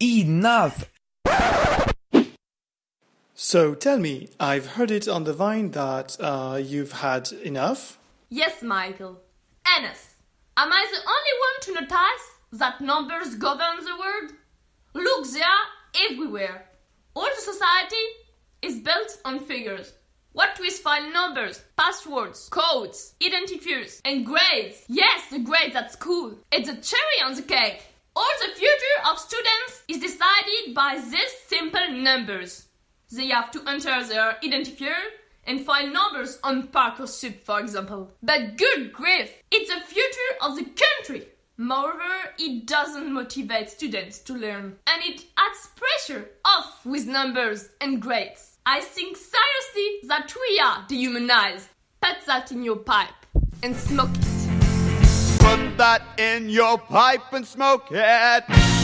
Enough! So tell me, I've heard it on the vine that uh, you've had enough? Yes, Michael. Enes, am I the only one to notice that numbers govern the world? Look, they are everywhere. All the society is built on figures. What with file numbers, passwords, codes, identifiers, and grades? Yes, the grades at school. It's a cherry on the cake. All the future of students is decided by these simple numbers. They have to enter their identifier and find numbers on Parker Parcoursup, for example. But good grief, it's the future of the country. Moreover, it doesn't motivate students to learn, and it adds pressure off with numbers and grades. I think seriously that we are dehumanized. Put that in your pipe and smoke it. Put that in your pipe and smoke it.